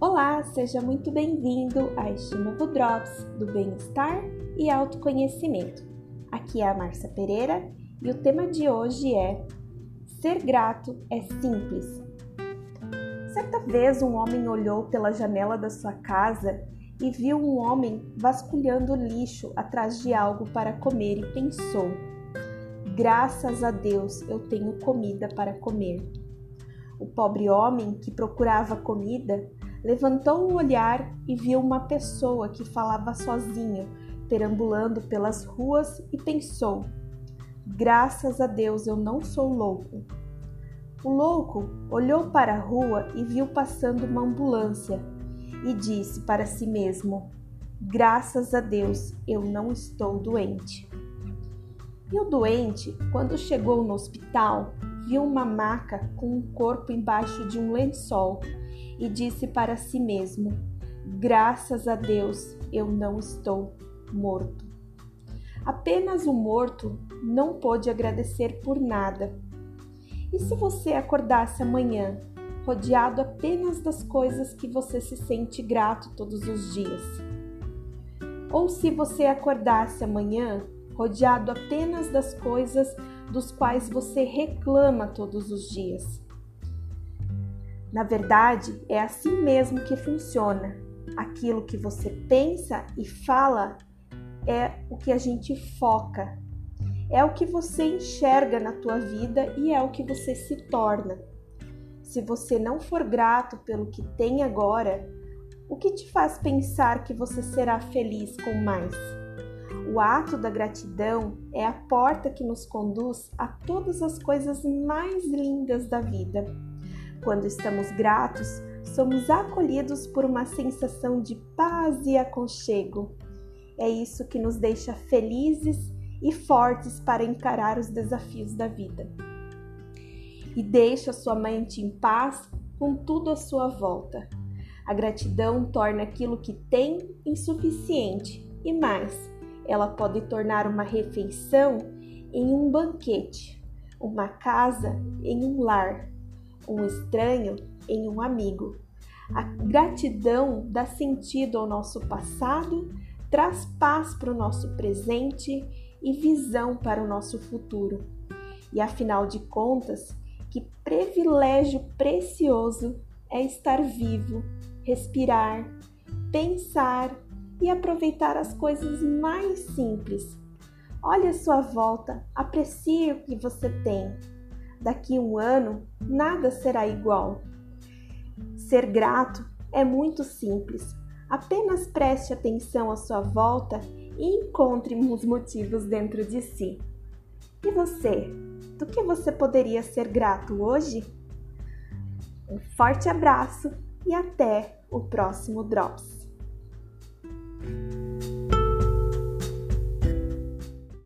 Olá, seja muito bem-vindo a este novo Drops do Bem-Estar e Autoconhecimento. Aqui é a Márcia Pereira e o tema de hoje é Ser grato é simples. Certa vez um homem olhou pela janela da sua casa e viu um homem vasculhando lixo atrás de algo para comer e pensou: Graças a Deus eu tenho comida para comer. O pobre homem que procurava comida levantou o olhar e viu uma pessoa que falava sozinho, perambulando pelas ruas e pensou: Graças a Deus eu não sou louco. O louco olhou para a rua e viu passando uma ambulância e disse para si mesmo: Graças a Deus eu não estou doente. E o doente, quando chegou no hospital, viu uma maca com um corpo embaixo de um lençol e disse para si mesmo: Graças a Deus eu não estou morto. Apenas o morto não pôde agradecer por nada. E se você acordasse amanhã rodeado apenas das coisas que você se sente grato todos os dias? Ou se você acordasse amanhã rodeado apenas das coisas dos quais você reclama todos os dias? Na verdade, é assim mesmo que funciona. Aquilo que você pensa e fala é o que a gente foca. É o que você enxerga na tua vida e é o que você se torna. Se você não for grato pelo que tem agora, o que te faz pensar que você será feliz com mais? O ato da gratidão é a porta que nos conduz a todas as coisas mais lindas da vida. Quando estamos gratos, somos acolhidos por uma sensação de paz e aconchego. É isso que nos deixa felizes e fortes para encarar os desafios da vida. E deixa sua mente em paz com tudo à sua volta. A gratidão torna aquilo que tem insuficiente e mais, ela pode tornar uma refeição em um banquete, uma casa em um lar, um estranho em um amigo. A gratidão dá sentido ao nosso passado, traz paz para o nosso presente e visão para o nosso futuro. E afinal de contas, que privilégio precioso é estar vivo, respirar, pensar e aproveitar as coisas mais simples. Olhe à sua volta, aprecie o que você tem daqui um ano nada será igual. Ser grato é muito simples. Apenas preste atenção à sua volta e encontre os motivos dentro de si. E você? Do que você poderia ser grato hoje? Um forte abraço e até o próximo Drops!